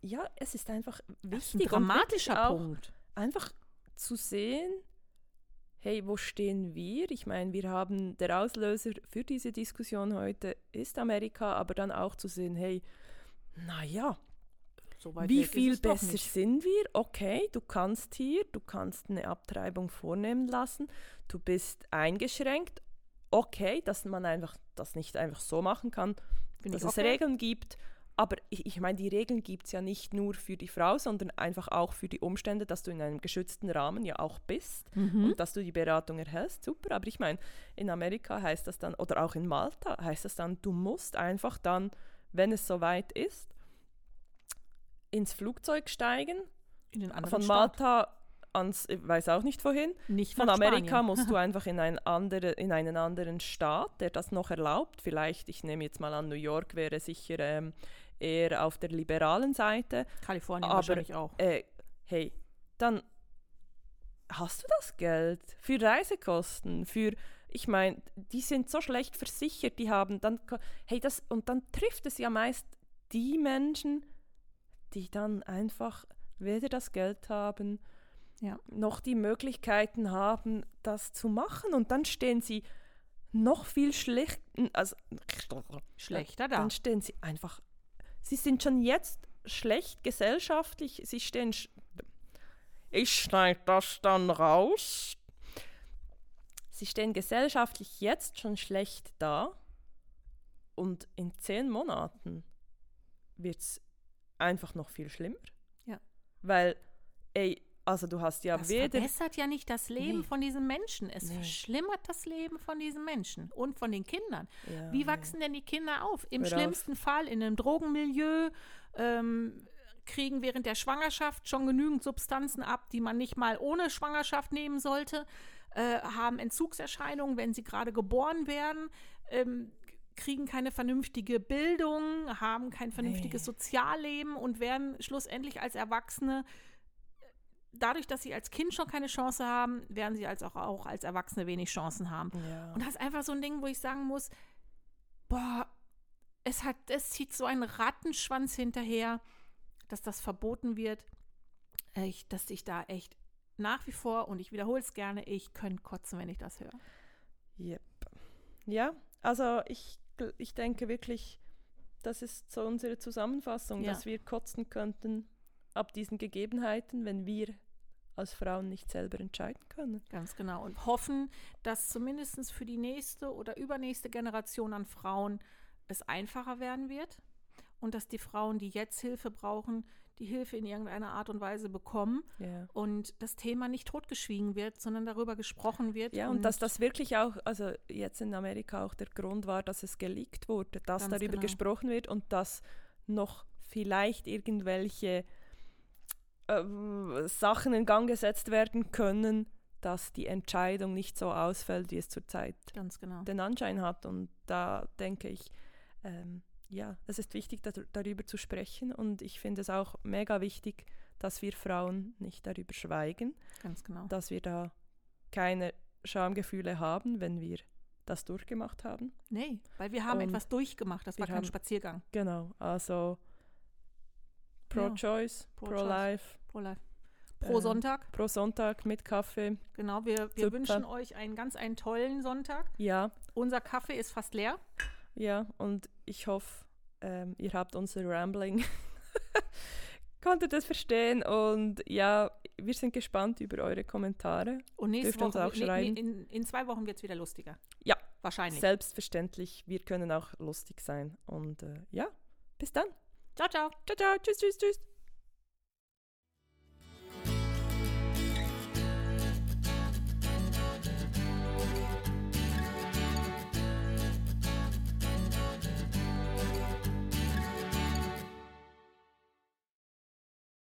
ja, es ist einfach ist ein wichtig wirklich dramatischer Punkt. einfach zu sehen, hey, wo stehen wir? Ich meine, wir haben der Auslöser für diese Diskussion heute ist Amerika, aber dann auch zu sehen, hey, naja, So wie viel besser sind wir? Okay, du kannst hier, du kannst eine Abtreibung vornehmen lassen, du bist eingeschränkt. Okay, dass man einfach das nicht einfach so machen kann, Finde dass es okay. Regeln gibt. Aber ich, ich meine, die Regeln gibt es ja nicht nur für die Frau, sondern einfach auch für die Umstände, dass du in einem geschützten Rahmen ja auch bist Mhm. und dass du die Beratung erhältst. Super, aber ich meine, in Amerika heißt das dann, oder auch in Malta heißt das dann, du musst einfach dann, wenn es soweit ist, ins Flugzeug steigen, von. Malta ans, ich weiß auch nicht wohin, Nicht von Amerika musst du einfach in, ein andere, in einen anderen Staat, der das noch erlaubt. Vielleicht, ich nehme jetzt mal an, New York wäre sicher ähm, eher auf der liberalen Seite. Kalifornien aber- wahrscheinlich auch. Äh, hey, dann hast du das Geld für Reisekosten, für, ich meine, die sind so schlecht versichert, die haben dann, hey, das, und dann trifft es ja meist die Menschen, die dann einfach weder das Geld haben, Ja. noch die Möglichkeiten haben, das zu machen. Und dann stehen sie noch viel schlecht, also Schlechter da. dann stehen sie einfach, sie sind schon jetzt schlecht gesellschaftlich, sie stehen, sch ich schneide das dann raus. Sie stehen gesellschaftlich jetzt schon schlecht da und in zehn Monaten wird es einfach noch viel schlimmer. Ja. Weil, ey, also du hast ja Das weder... verbessert ja nicht das Leben Nee. von diesen Menschen. Es Nee. verschlimmert das Leben von diesen Menschen und von den Kindern. Ja, Wie ja. wachsen denn die Kinder auf? Im Hör auf. schlimmsten Fall in einem Drogenmilieu, ähm, kriegen während der Schwangerschaft schon genügend Substanzen ab, die man nicht mal ohne Schwangerschaft nehmen sollte, äh, haben Entzugserscheinungen, wenn sie gerade geboren werden, ähm, kriegen keine vernünftige Bildung, haben kein vernünftiges Nee. Sozialleben und werden schlussendlich als Erwachsene dadurch, dass sie als Kind schon keine Chance haben, werden sie als auch, auch als Erwachsene wenig Chancen haben. Ja. Und das ist einfach so ein Ding, wo ich sagen muss, boah, es hat, es zieht so einen Rattenschwanz hinterher, dass das verboten wird. Ich, dass ich da echt nach wie vor, und ich wiederhole es gerne, ich könnte kotzen, wenn ich das höre. Yep. Ja, also ich, ich denke wirklich, das ist so unsere Zusammenfassung, Ja. dass wir kotzen könnten ab diesen Gegebenheiten, wenn wir als Frauen nicht selber entscheiden können. Ganz genau. Und hoffen, dass zumindest für die nächste oder übernächste Generation an Frauen es einfacher werden wird und dass die Frauen, die jetzt Hilfe brauchen, die Hilfe in irgendeiner Art und Weise bekommen Ja. und das Thema nicht totgeschwiegen wird, sondern darüber gesprochen wird. Ja, und dass das wirklich auch, also jetzt in Amerika auch der Grund war, dass es geleakt wurde, dass darüber genau. gesprochen wird und dass noch vielleicht irgendwelche äh, Sachen in Gang gesetzt werden können, dass die Entscheidung nicht so ausfällt, wie es zurzeit genau. den Anschein hat. Und da denke ich, ähm, ja, es ist wichtig, dar darüber zu sprechen. Und ich finde es auch mega wichtig, dass wir Frauen nicht darüber schweigen, Ganz genau. dass wir da keine Schamgefühle haben, wenn wir das durchgemacht haben. Nee, weil wir haben Und etwas durchgemacht. Das war kein haben- Spaziergang. Genau, also pro-choice, Pro-choice. pro-life, Pro, Life. Pro Ähm, Sonntag. pro Sonntag mit Kaffee. Genau, wir, wir super. wünschen euch einen ganz einen tollen Sonntag. Ja, Unser Kaffee ist fast leer. ja, und ich hoffe, ähm, ihr habt unser Rambling konntet es verstehen und ja, wir sind gespannt über eure Kommentare. Und nächste Dürft Woche, auch nee, schreiben. in, in zwei Wochen wird es wieder lustiger. Ja. Wahrscheinlich. Selbstverständlich, wir können auch lustig sein. Und äh, ja, bis dann. Ciao, ciao. Ciao, ciao, tschüss, tschüss, tschüss.